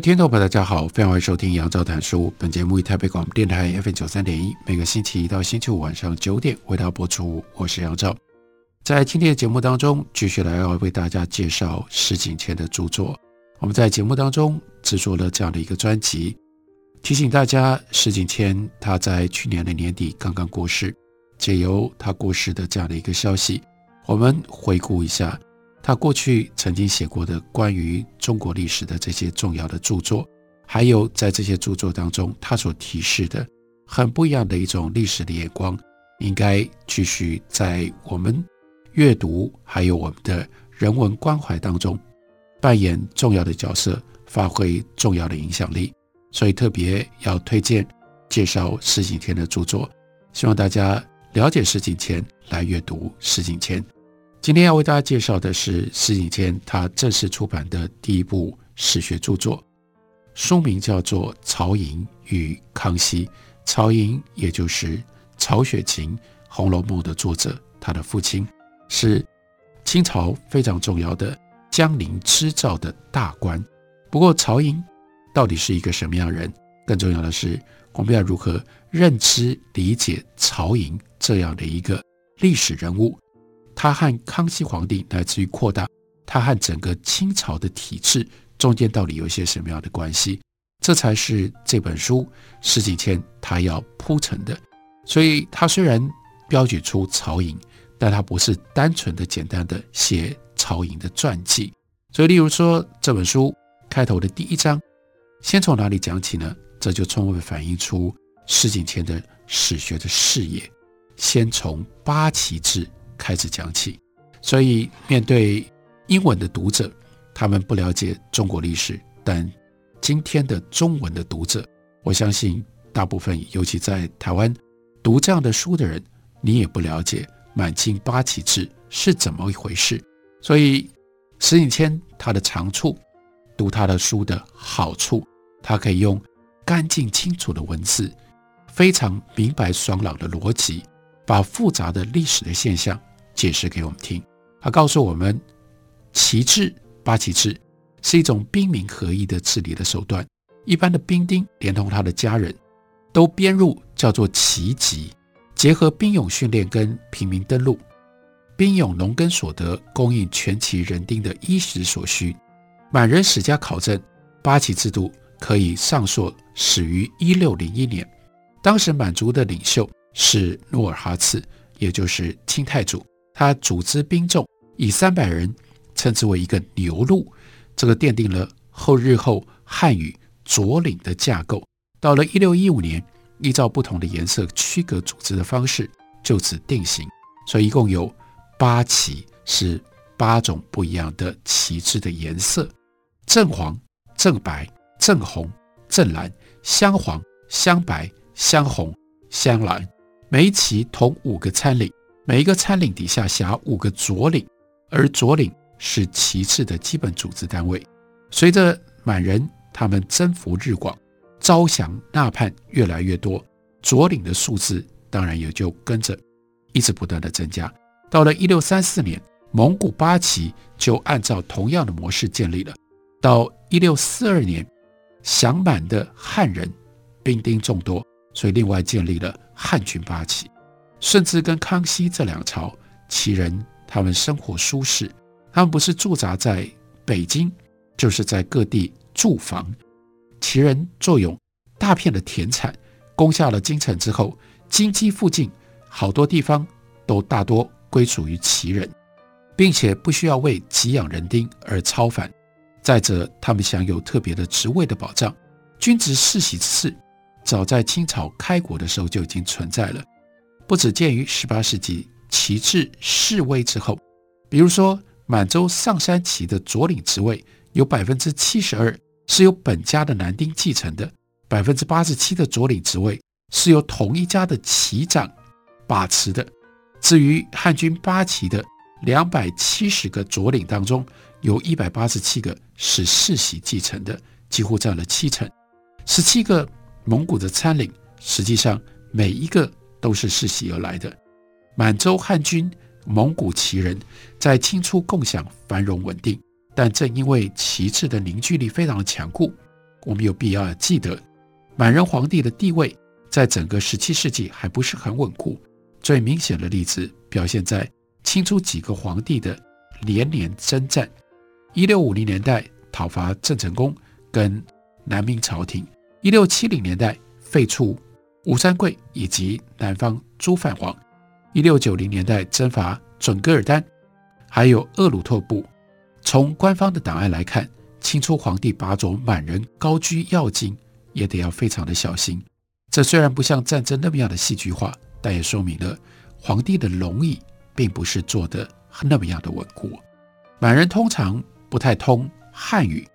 听众朋友，大家好，非常欢迎收听杨照谈书。本节目以台北广播电台 FM 九三点一，每个星期一到星期五晚上九点为大家播出。我是杨照，在今天的节目当中，继续来要为大家介绍石景谦的著作。我们在节目当中制作了这样的一个专辑，提醒大家，石景谦他在去年的年底刚刚过世，借由他过世的这样的一个消息，我们回顾一下。他过去曾经写过的关于中国历史的这些重要的著作，还有在这些著作当中，他所提示的很不一样的一种历史的眼光，应该继续在我们阅读还有我们的人文关怀当中扮演重要的角色，发挥重要的影响力。所以特别要推荐介绍石景天的著作，希望大家了解石景谦，来阅读石景谦。今天要为大家介绍的是石景谦他正式出版的第一部史学著作，书名叫做《曹寅与康熙》。曹寅也就是曹雪芹《红楼梦》的作者，他的父亲是清朝非常重要的江宁织造的大官。不过，曹寅到底是一个什么样的人？更重要的是，我们要如何认知理解曹寅这样的一个历史人物？他和康熙皇帝，乃至于扩大他和整个清朝的体制中间到底有一些什么样的关系？这才是这本书施景谦他要铺陈的。所以，他虽然标举出曹寅，但他不是单纯的简单的写曹寅的传记。所以，例如说这本书开头的第一章，先从哪里讲起呢？这就充分反映出施景谦的史学的视野，先从八旗制。开始讲起，所以面对英文的读者，他们不了解中国历史；但今天的中文的读者，我相信大部分，尤其在台湾读这样的书的人，你也不了解满清八旗制是怎么一回事。所以石景谦他的长处，读他的书的好处，他可以用干净清楚的文字，非常明白爽朗的逻辑，把复杂的历史的现象。解释给我们听，他告诉我们，旗制八旗制是一种兵民合一的治理的手段。一般的兵丁连同他的家人都编入叫做旗籍，结合兵勇训练跟平民登录，兵勇农耕所得供应全旗人丁的衣食所需。满人史家考证，八旗制度可以上溯始于一六零一年，当时满族的领袖是努尔哈赤，也就是清太祖。他组织兵众，以三百人称之为一个牛录，这个奠定了后日后汉语左领的架构。到了一六一五年，依照不同的颜色区隔组织的方式就此定型。所以一共有八旗，是八种不一样的旗帜的颜色：正黄、正白、正红、正蓝、镶黄、镶白、镶红、镶蓝。每一旗同五个参领。每一个参领底下辖五个左领，而左领是其次的基本组织单位。随着满人他们征服日广，招降纳叛越来越多，左领的数字当然也就跟着一直不断的增加。到了一六三四年，蒙古八旗就按照同样的模式建立了。到一六四二年，降满的汉人兵丁众多，所以另外建立了汉军八旗。顺治跟康熙这两朝旗人，他们生活舒适，他们不是驻扎在北京，就是在各地驻防。旗人坐拥大片的田产，攻下了京城之后，京畿附近好多地方都大多归属于旗人，并且不需要为给养人丁而操烦。再者，他们享有特别的职位的保障，军职世袭之制，早在清朝开国的时候就已经存在了。不只见于十八世纪旗制式微之后，比如说满洲上杉旗的佐领职位有百分之七十二是由本家的男丁继承的，百分之八十七的佐领职位是由同一家的旗长把持的。至于汉军八旗的两百七十个佐领当中，有一百八十七个是世袭继承的，几乎占了七成。十七个蒙古的参领，实际上每一个都是世袭而来的。满洲汉军。蒙古旗人在清初共享繁荣稳定，但正因为旗帜的凝聚力非常的强固，我们有必要记得，满人皇帝的地位在整个十七世纪还不是很稳固。最明显的例子表现在清初几个皇帝的连年征战：一六五零年代讨伐郑成功跟南明朝廷；一六七零年代废黜吴三桂以及南方诸藩王。一六九零年代征伐准噶尔丹，还有厄鲁特部。从官方的档案来看，清初皇帝把守满人高居要津，也得要非常的小心。这虽然不像战争那么样的戏剧化，但也说明了皇帝的龙椅并不是做的那么样的稳固。满人通常不太通汉语，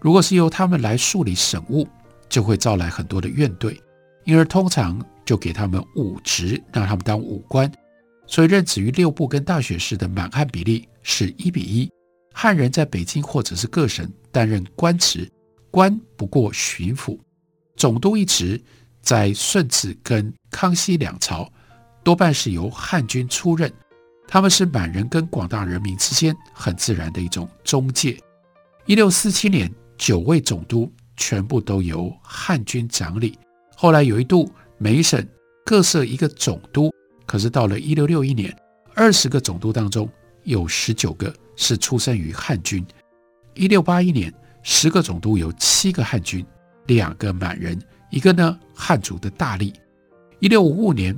如果是由他们来处理省务，就会招来很多的怨怼，因而通常。就给他们武职，让他们当武官，所以任职于六部跟大学士的满汉比例是一比一。汉人在北京或者是各省担任官职，官不过巡抚。总督一职在顺治跟康熙两朝多半是由汉军出任，他们是满人跟广大人民之间很自然的一种中介。一六四七年，九位总督全部都由汉军掌理，后来有一度。每一省各设一个总督，可是到了一六六一年，二十个总督当中有十九个是出身于汉军。一六八一年，十个总督有七个汉军，两个满人，一个呢汉族的大吏。一六五五年，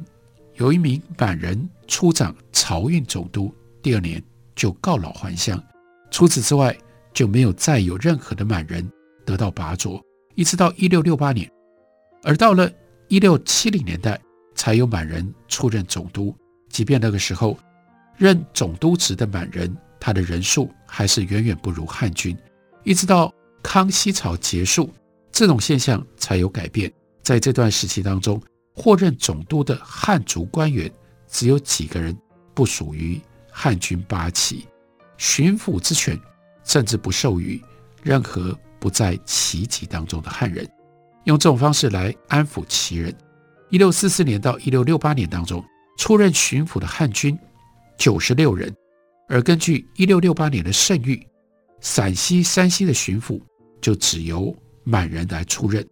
有一名满人出掌漕运总督，第二年就告老还乡。除此之外，就没有再有任何的满人得到拔擢，一直到一六六八年，而到了。一六七零年代才有满人出任总督，即便那个时候任总督职的满人，他的人数还是远远不如汉军。一直到康熙朝结束，这种现象才有改变。在这段时期当中，获任总督的汉族官员只有几个人不属于汉军八旗，巡抚之权甚至不授予任何不在旗籍当中的汉人。用这种方式来安抚旗人。一六四四年到一六六八年当中，出任巡抚的汉军九十六人，而根据一六六八年的圣諭，陕西、山西的巡抚就只由满人来出任。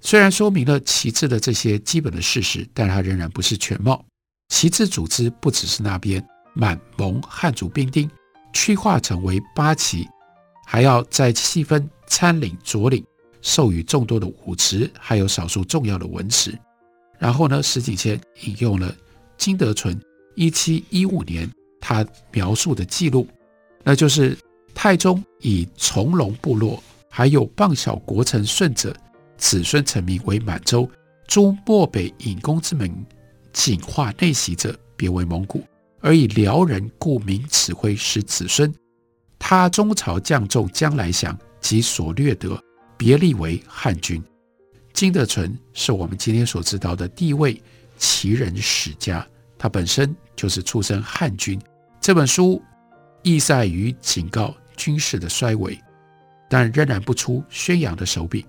虽然说明了旗帜的这些基本的事实，但它仍然不是全貌。旗帜组织不只是那边满蒙汉族兵丁区划成为八旗，还要再细分参领、佐领。授予众多的武职，还有少数重要的文职。然后呢，石景谦引用了金德纯一七一五年他描述的记录，那就是太宗以从龙部落还有傍小国臣顺者子孙臣民为满洲，诸漠北隐公之门谨化内袭者，别为蒙古，而以辽人故名此徽使子孙。他中朝将众将来降及所掠得。别立为汉军，金德纯是我们今天所知道的第一位旗人史家，他本身就是出身汉军。这本书意在于警告军事的衰微，但仍然不出宣扬的手笔。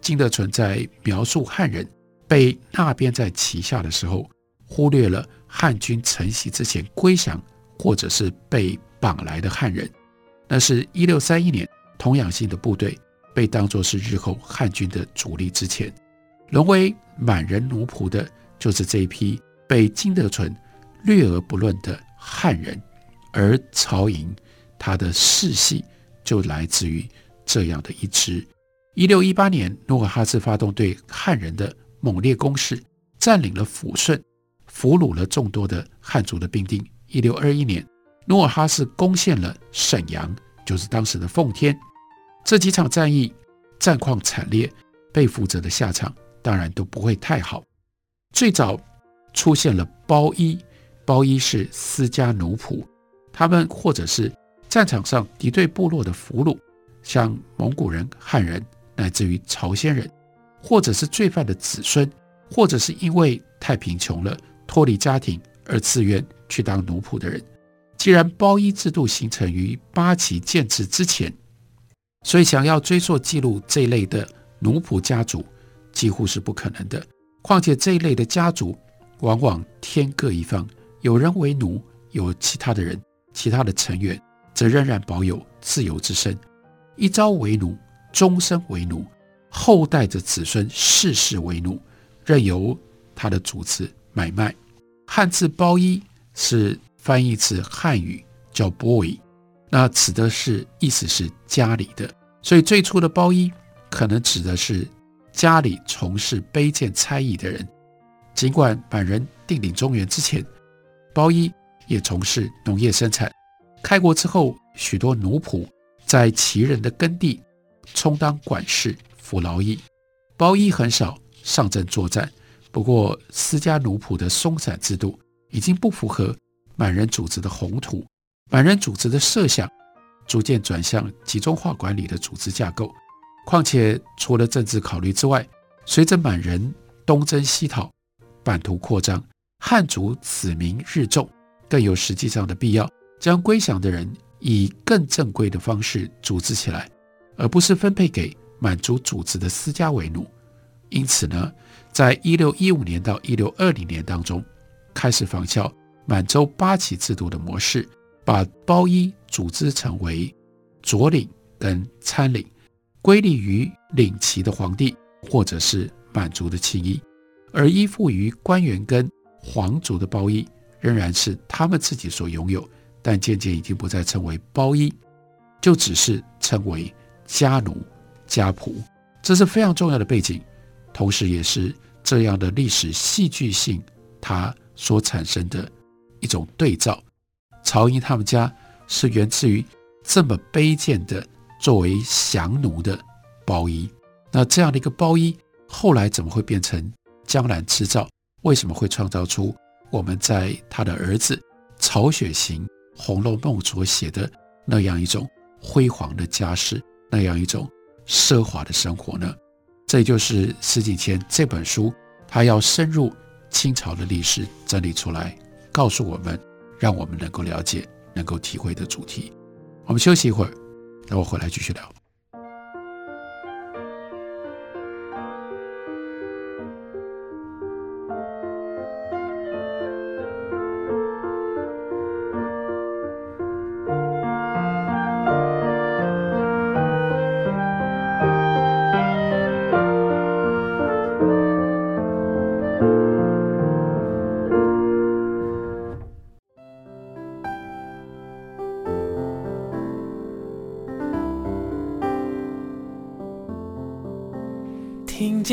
金德纯在描述汉人被纳编在旗下的时候，忽略了汉军承袭之前归降或者是被绑来的汉人，那是一六三一年童养性的部队。被当作是日后汉军的主力之前，沦为满人奴仆的，就是这一批被金德纯略而不论的汉人，而曹营他的世系就来自于这样的一支。一六一八年，努尔哈赤发动对汉人的猛烈攻势，占领了抚顺，俘虏了众多的汉族的兵丁。一六二一年，努尔哈赤攻陷了沈阳，就是当时的奉天。这几场战役战况惨烈，被俘者的下场当然都不会太好。最早出现了包衣，包衣是私家奴仆，他们或者是战场上敌对部落的俘虏，像蒙古人、汉人，乃至于朝鲜人，或者是罪犯的子孙，或者是因为太贫穷了，脱离家庭而自愿去当奴仆的人。既然包衣制度形成于八旗建制之前，所以想要追溯记录这一类的奴仆家族，几乎是不可能的。况且这一类的家族往往天各一方，有人为奴，有其他的人，其他的成员则仍然保有自由之身。一朝为奴，终身为奴，后代的子孙世世为奴，任由他的主子买卖。汉字包衣是。翻译自汉语叫 “boy”，那指的是意思是家里的，所以最初的包衣可能指的是家里从事卑贱差役的人。尽管满人定鼎中原之前，包衣也从事农业生产。开国之后，许多奴仆在旗人的耕地充当管事、服劳役，包衣很少上阵作战。不过，私家奴仆的松散制度已经不符合。满人组织的宏图，满人组织的设想，逐渐转向集中化管理的组织架构。况且，除了政治考虑之外，随着满人东征西讨，版图扩张，汉族子民日众，更有实际上的必要将归降的人以更正规的方式组织起来，而不是分配给满族组织的私家为奴。因此呢，在一六一五年到一六二零年当中，开始仿效。满洲八旗制度的模式，把包衣组织成为左领跟参领，归隶于领旗的皇帝或者是满族的亲衣，而依附于官员跟皇族的包衣仍然是他们自己所拥有，但渐渐已经不再称为包衣，就只是称为家奴、家仆。这是非常重要的背景，同时也是这样的历史戏剧性它所产生的。一种对照，曹营他们家是源自于这么卑贱的作为降奴的包衣。那这样的一个包衣，后来怎么会变成江南织造？为什么会创造出我们在他的儿子曹雪芹《红楼梦》所写的那样一种辉煌的家世，那样一种奢华的生活呢？这就是石景谦这本书，他要深入清朝的历史整理出来。告诉我们，让我们能够了解、能够体会的主题。我们休息一会儿，等我回来继续聊。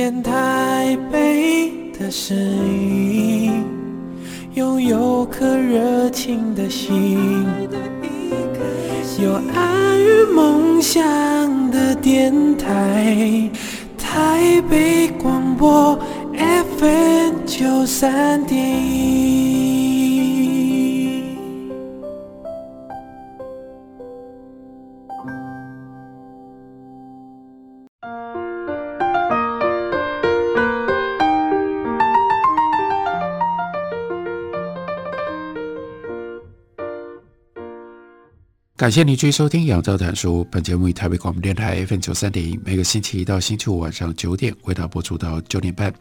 电台北的声音，拥有颗热情的心，有爱与梦想的电台，台北广播 FM 九三点感谢您继续收听《杨照谈书》。本节目以台北广播电台 FM 九三点一，每个星期一到星期五晚上九点为大家播出到九点半，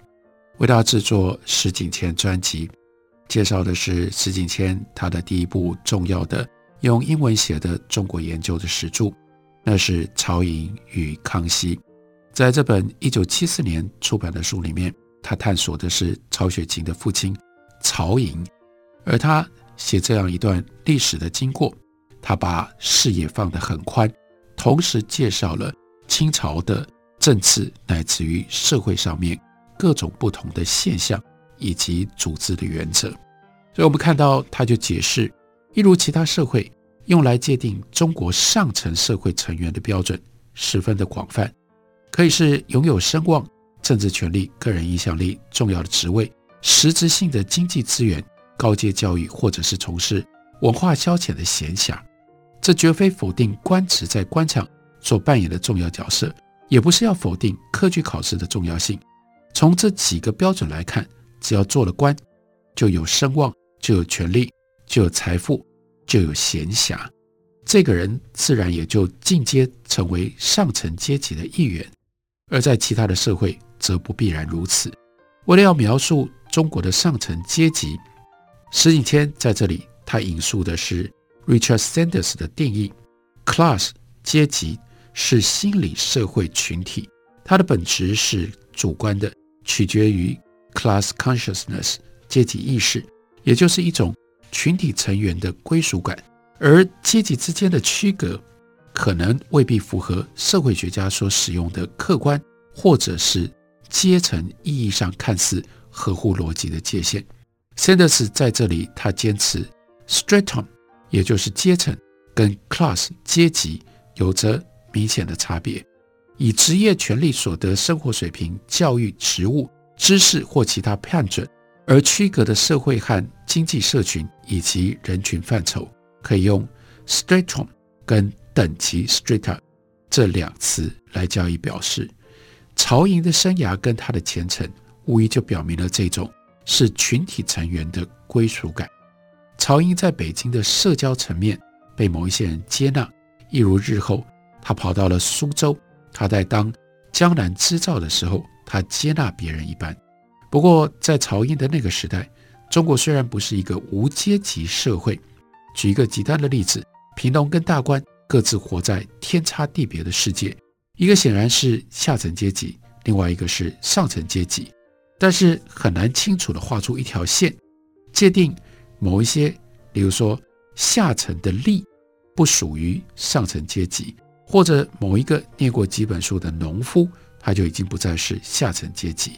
为大家制作石景谦专辑，介绍的是石景谦他的第一部重要的用英文写的中国研究的史著，那是《曹寅与康熙》。在这本一九七四年出版的书里面，他探索的是曹雪芹的父亲曹寅，而他写这样一段历史的经过。他把视野放得很宽，同时介绍了清朝的政治乃至于社会上面各种不同的现象以及组织的原则。所以，我们看到他就解释，一如其他社会用来界定中国上层社会成员的标准十分的广泛，可以是拥有声望、政治权力、个人影响力、重要的职位、实质性的经济资源、高阶教育，或者是从事文化消遣的闲暇。这绝非否定官职在官场所扮演的重要角色，也不是要否定科举考试的重要性。从这几个标准来看，只要做了官，就有声望，就有权力，就有财富，就有闲暇，这个人自然也就进阶成为上层阶级的一员。而在其他的社会，则不必然如此。为了要描述中国的上层阶级，石景谦在这里他引述的是。Richard Sanders 的定义：class 阶级是心理社会群体，它的本质是主观的，取决于 class consciousness 阶级意识，也就是一种群体成员的归属感。而阶级之间的区隔，可能未必符合社会学家所使用的客观或者是阶层意义上看似合乎逻辑的界限。Sanders 在这里他坚持 stratum。也就是阶层跟 class 阶级有着明显的差别，以职业、权力、所得、生活水平、教育、职务、知识或其他判准而区隔的社会和经济社群以及人群范畴，可以用 stratum 跟等级 strata 这两词来加以表示。曹营的生涯跟他的前程，无疑就表明了这种是群体成员的归属感。曹营在北京的社交层面被某一些人接纳，一如日后他跑到了苏州，他在当江南织造的时候，他接纳别人一般。不过，在曹营的那个时代，中国虽然不是一个无阶级社会，举一个极端的例子，贫农跟大官各自活在天差地别的世界，一个显然是下层阶级，另外一个是上层阶级，但是很难清楚地画出一条线，界定。某一些，比如说下层的吏不属于上层阶级，或者某一个念过几本书的农夫，他就已经不再是下层阶级。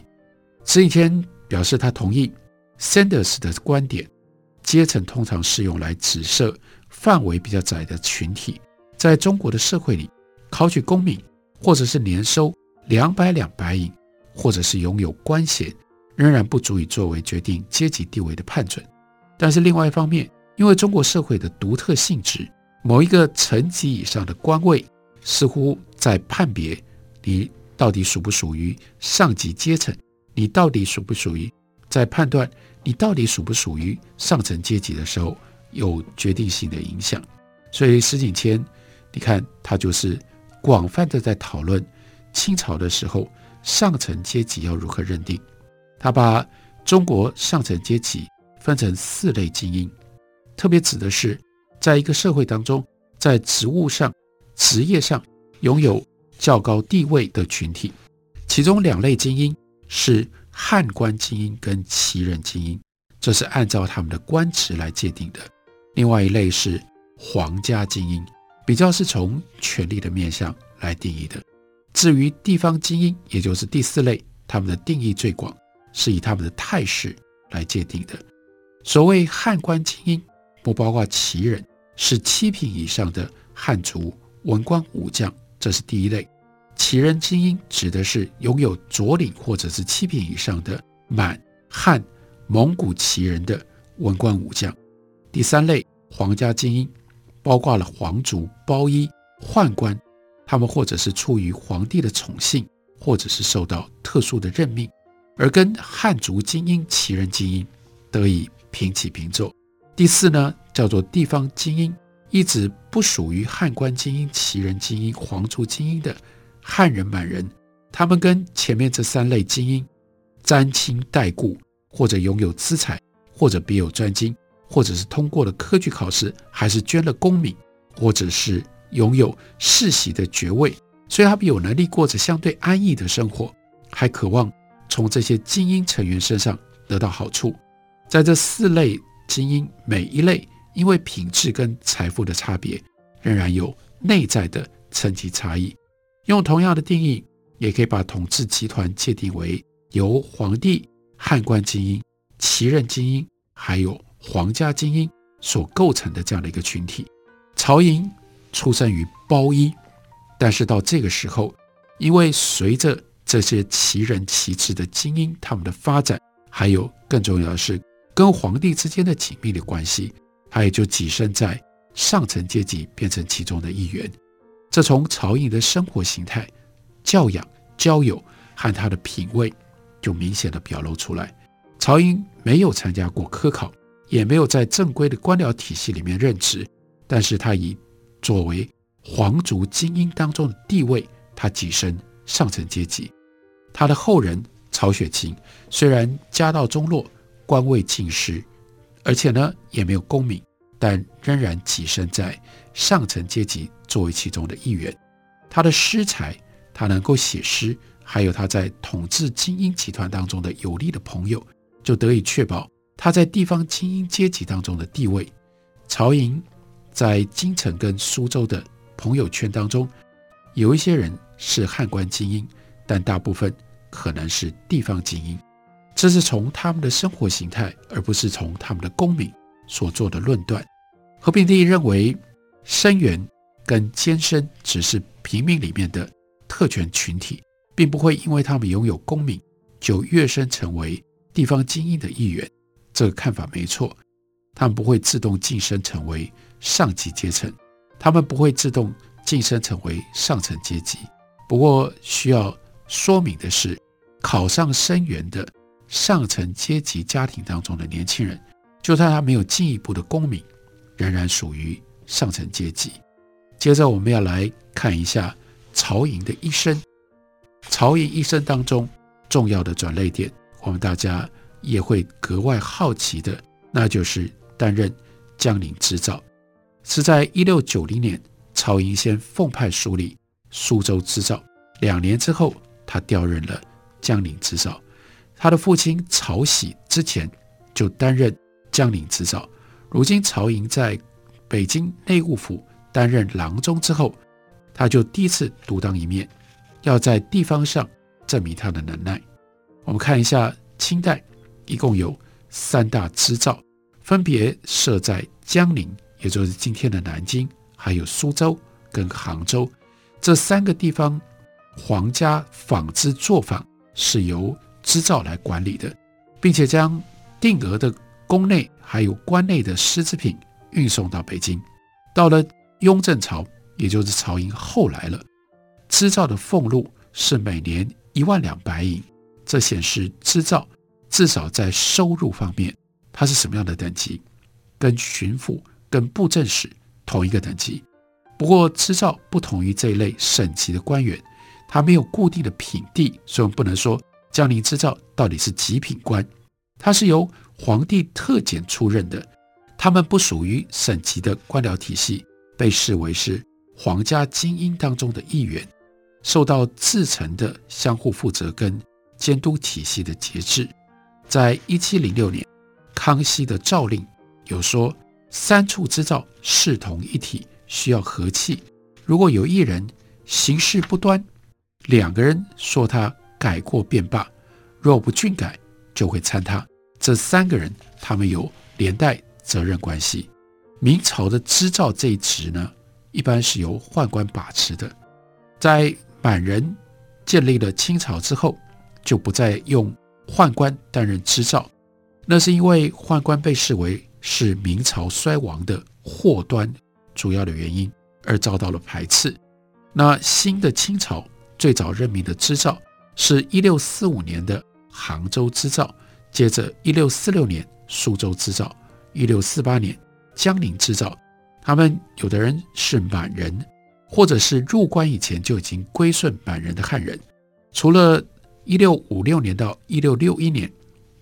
石景谦表示他同意 Sanders 的观点，阶层通常适用来指涉范围比较窄的群体。在中国的社会里，考取功名，或者是年收两百两白银，或者是拥有官衔，仍然不足以作为决定阶级地位的判准。但是另外一方面，因为中国社会的独特性质，某一个层级以上的官位，似乎在判别你到底属不属于上级阶层，你到底属不属于，在判断你到底属不属于上层阶级的时候，有决定性的影响。所以石景谦，你看他就是广泛的在讨论清朝的时候上层阶级要如何认定，他把中国上层阶级。分成四类精英，特别指的是在一个社会当中，在职务上、职业上拥有较高地位的群体。其中两类精英是汉官精英跟旗人精英，这是按照他们的官职来界定的。另外一类是皇家精英，比较是从权力的面向来定义的。至于地方精英，也就是第四类，他们的定义最广，是以他们的态势来界定的。所谓汉官精英，不包括旗人，是七品以上的汉族文官武将，这是第一类。旗人精英指的是拥有左领或者是七品以上的满汉蒙古旗人的文官武将。第三类皇家精英，包括了皇族包衣宦官，他们或者是出于皇帝的宠幸，或者是受到特殊的任命，而跟汉族精英、旗人精英得以。平起平坐。第四呢，叫做地方精英，一直不属于汉官精英、旗人精英、皇族精英的汉人、满人，他们跟前面这三类精英沾亲带故，或者拥有资产，或者别有专精，或者是通过了科举考试，还是捐了功名，或者是拥有世袭的爵位，所以他们有能力过着相对安逸的生活，还渴望从这些精英成员身上得到好处。在这四类精英，每一类因为品质跟财富的差别，仍然有内在的层级差异。用同样的定义，也可以把统治集团界定为由皇帝、汉官精英、旗人精英，还有皇家精英所构成的这样的一个群体。曹寅出生于包衣，但是到这个时候，因为随着这些旗人旗帜的精英他们的发展，还有更重要的是。跟皇帝之间的紧密的关系，他也就跻身在上层阶级变成其中的一员。这从曹寅的生活形态、教养、交友和他的品味就明显的表露出来。曹寅没有参加过科考，也没有在正规的官僚体系里面任职，但是他以作为皇族精英当中的地位，他跻身上层阶级。他的后人曹雪芹虽然家道中落，官位尽失，而且呢也没有功名，但仍然跻身在上层阶级作为其中的一员。他的诗才，他能够写诗，还有他在统治精英集团当中的有力的朋友，就得以确保他在地方精英阶级当中的地位。曹寅在京城跟苏州的朋友圈当中，有一些人是汉官精英，但大部分。可能是地方精英，这是从他们的生活形态，而不是从他们的功名所做的论断。和平第一认为，生员跟监生只是平民里面的特权群体，并不会因为他们拥有功名就跃升成为地方精英的一员。这个看法没错，他们不会自动晋升成为上级阶层，他们不会自动晋升成为上层阶级。不过需要。说明的是，考上生员的上层阶级家庭当中的年轻人，就算他没有进一步的功名，仍然属于上层阶级。接着，我们要来看一下曹寅的一生。曹寅一生当中重要的转捩点，我们大家也会格外好奇的，那就是担任江宁织造。是在一六九零年，曹寅先奉派署理苏州织造，两年之后。他调任了江宁织造，他的父亲曹喜之前就担任江宁织造。如今曹寅在北京内务府担任郎中之后，他就第一次独当一面，要在地方上证明他的能耐。我们看一下，清代一共有三大织造，分别设在江宁，也就是今天的南京，还有苏州跟杭州这三个地方。皇家纺织作坊是由织造来管理的，并且将定额的宫内还有关内的丝织品运送到北京。到了雍正朝，也就是朝营后来了，织造的俸禄是每年一万两白银，这显示织造至少在收入方面，它是什么样的等级？跟巡抚、跟布政使同一个等级。不过织造不同于这一类省级的官员。他没有固定的品第，所以我们不能说江宁织造到底是几品官。他是由皇帝特拣出任的，他们不属于省级的官僚体系，被视为是皇家精英当中的一员，受到自成的相互负责跟监督体系的节制。在一七零六年，康熙的诏令有说，三处织造视同一体，需要和气。如果有一人行事不端，两个人说他改过便罢，若不均改，就会参他。这三个人，他们有连带责任关系。明朝的织造这一职呢，一般是由宦官把持的。在满人建立了清朝之后，就不再用宦官担任织造，那是因为宦官被视为是明朝衰亡的祸端主要的原因，而遭到了排斥。那新的清朝。最早任命的织造是一六四五年的杭州织造，接着一六四六年苏州织造，一六四八年江宁织造。他们有的人是满人，或者是入关以前就已经归顺满人的汉人。除了一六五六年到一六六一年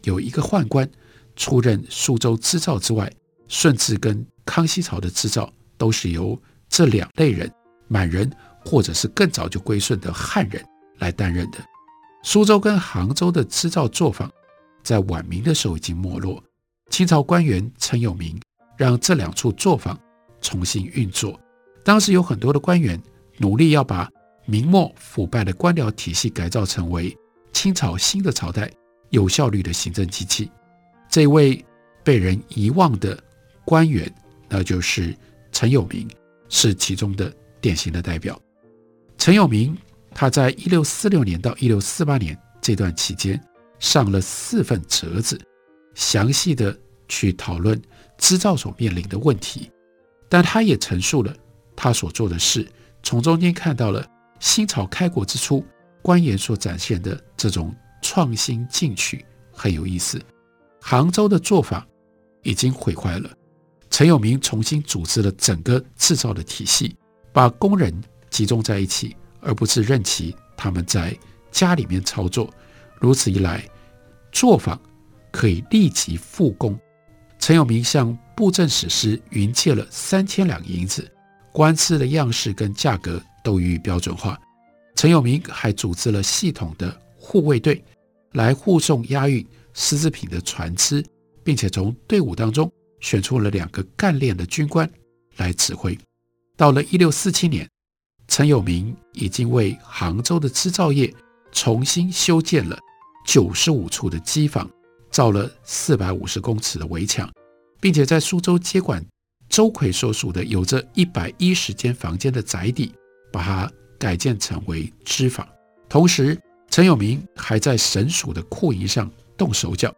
有一个宦官出任苏州织造之外，顺治跟康熙朝的织造都是由这两类人满人。或者是更早就归顺的汉人来担任的。苏州跟杭州的织造作坊，在晚明的时候已经没落。清朝官员陈有明让这两处作坊重新运作。当时有很多的官员努力要把明末腐败的官僚体系改造成为清朝新的朝代有效率的行政机器。这位被人遗忘的官员，那就是陈有明，是其中的典型的代表。陈有明，他在一六四六年到一六四八年这段期间，上了四份折子，详细的去讨论织造所面临的问题。但他也陈述了他所做的事，从中间看到了新朝开国之初官员所展现的这种创新进取，很有意思。杭州的做法已经毁坏了，陈有明重新组织了整个制造的体系，把工人集中在一起，而不是任其他们在家里面操作。如此一来，作坊可以立即复工。陈友明向布政使司云借了三千两银子，官司的样式跟价格都予以标准化。陈友明还组织了系统的护卫队，来护送押运丝织品的船只，并且从队伍当中选出了两个干练的军官来指挥。到了一六四七年，陈有明已经为杭州的织造业重新修建了九十五处的机房。造了四百五十公尺的围墙，并且在苏州接管周奎所属的有着一百一十间房间的宅邸，把它改建成为织坊。同时，陈有明还在省属的库银上动手脚，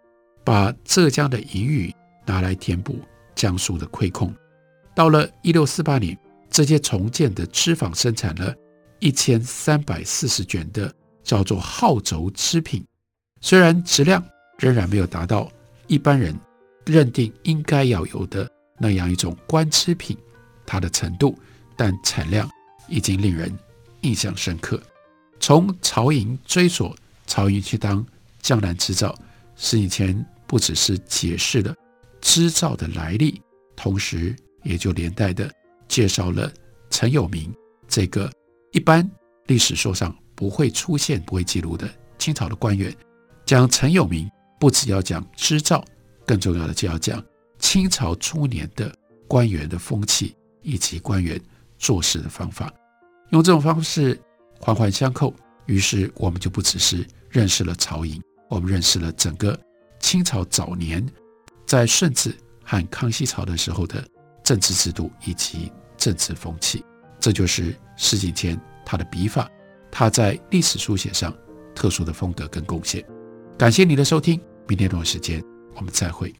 把浙江的盈余拿来填补江苏的亏空。到了一六四八年，这些重建的织坊生产了一千三百四十卷的叫做号轴织品，虽然质量。仍然没有达到一般人认定应该要有的那样一种官织品，它的程度，但产量已经令人印象深刻。从曹寅追索曹寅去当江南织造，施景谦不只是解释了织造的来历，同时也就连带的介绍了陈有明这个一般历史书上不会出现、不会记录的清朝的官员，讲陈有明。不只要讲织造，更重要的就要讲清朝初年的官员的风气以及官员做事的方法。用这种方式环环相扣，于是我们就不只是认识了曹寅，我们认识了整个清朝早年在顺治和康熙朝的时候的政治制度以及政治风气。这就是施景谦他的笔法，他在历史书写上特殊的风格跟贡献。感谢你的收听，明天同一时间我们再会。